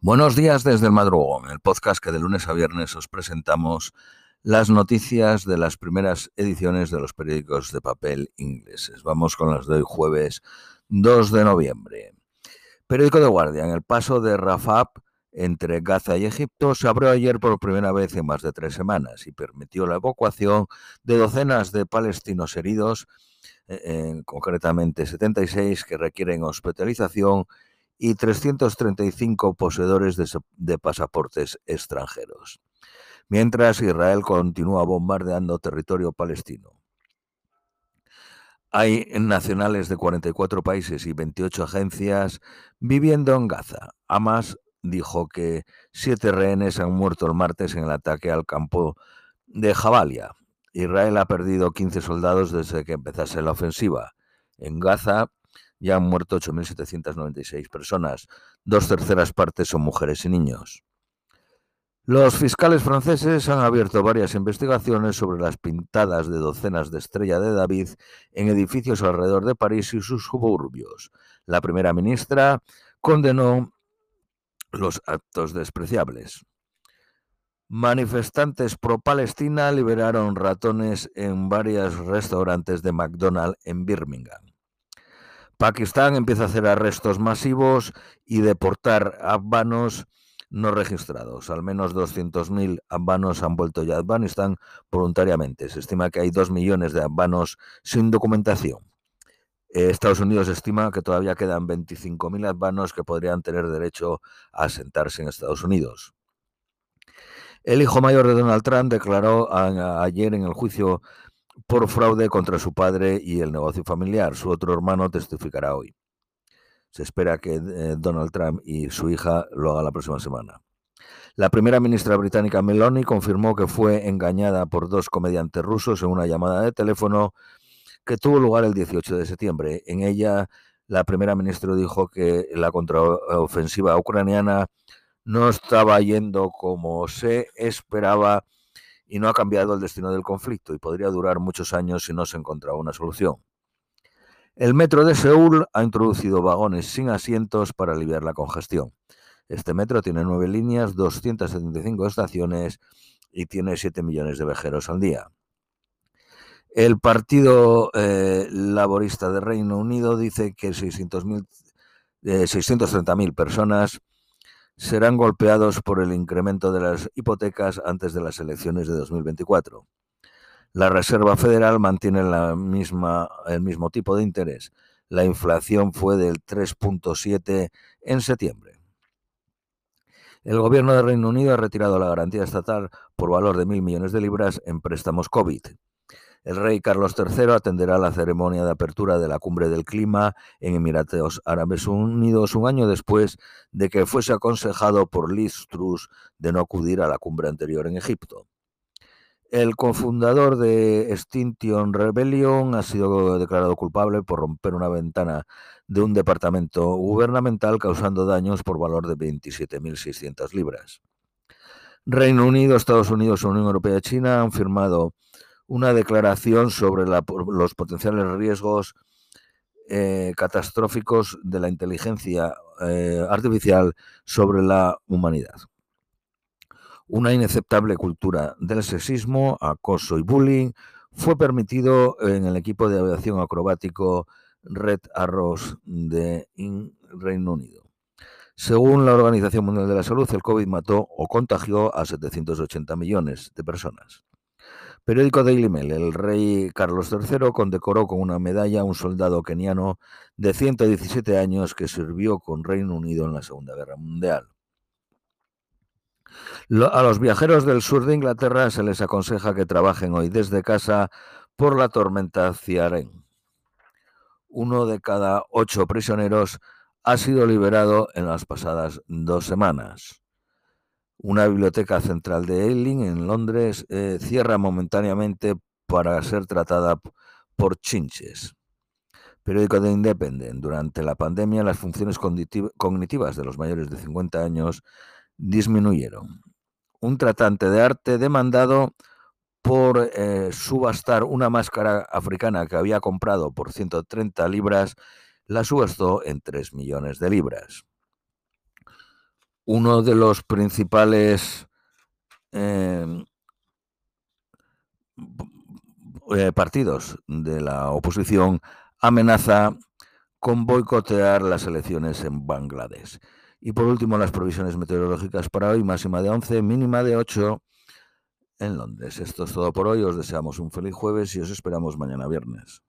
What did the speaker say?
Buenos días desde el madrugón, el podcast que de lunes a viernes os presentamos las noticias de las primeras ediciones de los periódicos de papel ingleses. Vamos con las de hoy jueves 2 de noviembre. Periódico de Guardia. En el paso de Rafah entre Gaza y Egipto se abrió ayer por primera vez en más de tres semanas y permitió la evacuación de docenas de palestinos heridos, eh, concretamente 76 que requieren hospitalización y 335 poseedores de, pasaportes extranjeros. Mientras Israel continúa bombardeando territorio palestino. Hay nacionales de 44 países y 28 agencias viviendo en Gaza. Hamas dijo que siete rehenes han muerto el martes en el ataque al campo de Jabalia. Israel ha perdido 15 soldados desde que empezase la ofensiva. En Gaza ya han muerto 8.796 personas. Dos terceras partes son mujeres y niños. Los fiscales franceses han abierto varias investigaciones sobre las pintadas de docenas de estrella de David en edificios alrededor de París y sus suburbios. La primera ministra condenó los actos despreciables. Manifestantes pro-Palestina liberaron ratones en varios restaurantes de McDonald's en Birmingham. Pakistán empieza a hacer arrestos masivos y deportar afganos no registrados. Al menos 200.000 afganos han vuelto ya a Afganistán voluntariamente. Se estima que hay 2 millones de afganos sin documentación. Eh, Estados Unidos estima que todavía quedan 25.000 afganos que podrían tener derecho a asentarse en Estados Unidos. El hijo mayor de Donald Trump declaró ayer en el juicio por fraude contra su padre y el negocio familiar. Su otro hermano testificará hoy. Se espera que eh, Donald Trump y su hija lo hagan la próxima semana. La primera ministra británica Meloni confirmó que fue engañada por dos comediantes rusos en una llamada de teléfono que tuvo lugar el 18 de septiembre. En ella, la primera ministra dijo que la contraofensiva ucraniana no estaba yendo como se esperaba y no ha cambiado el destino del conflicto y podría durar muchos años si no se encontraba una solución. El metro de Seúl ha introducido vagones sin asientos para aliviar la congestión. Este metro tiene nueve líneas, 275 estaciones y tiene 7 millones de viajeros al día. El Partido eh, Laborista de Reino Unido dice que 630.000 eh, personas serán golpeados por el incremento de las hipotecas antes de las elecciones de 2024. La Reserva Federal mantiene la misma, el mismo tipo de interés. La inflación fue del 3.7 en septiembre. El gobierno de Reino Unido ha retirado la garantía estatal por valor de mil millones de libras en préstamos COVID. El rey Carlos III atenderá la ceremonia de apertura de la Cumbre del Clima en Emiratos Árabes Unidos un año después de que fuese aconsejado por Liz Truss de no acudir a la cumbre anterior en Egipto. El cofundador de Extinction Rebellion ha sido declarado culpable por romper una ventana de un departamento gubernamental causando daños por valor de 27.600 libras. Reino Unido, Estados Unidos, Unión Europea y China han firmado una declaración sobre los potenciales riesgos eh, catastróficos de la inteligencia eh, artificial sobre la humanidad. Una inaceptable cultura del sexismo, acoso y bullying fue permitido en el equipo de aviación acrobático Red Arrows de Reino Unido. Según la Organización Mundial de la Salud, el COVID mató o contagió a 780 millones de personas. Periódico Daily Mail. El rey Carlos III condecoró con una medalla a un soldado keniano de 117 años que sirvió con Reino Unido en la Segunda Guerra Mundial. A los viajeros del sur de Inglaterra se les aconseja que trabajen hoy desde casa por la tormenta Ciarán. Uno de cada ocho prisioneros ha sido liberado en las pasadas dos semanas. Una biblioteca central de Ealing, en Londres, eh, cierra momentáneamente para ser tratada por chinches. Periódico de Independent. Durante la pandemia, las funciones cognitivas de los mayores de 50 años disminuyeron. Un tratante de arte demandado por eh, subastar una máscara africana que había comprado por 130 libras, la subastó en 3 millones de libras. Uno de los principales em, eh, partidos de la oposición amenaza con boicotear las elecciones en Bangladesh. Y por último, las provisiones meteorológicas para hoy, máxima de 11, mínima de 8 en Londres. Esto es todo por hoy. Os deseamos un feliz jueves y os esperamos mañana viernes.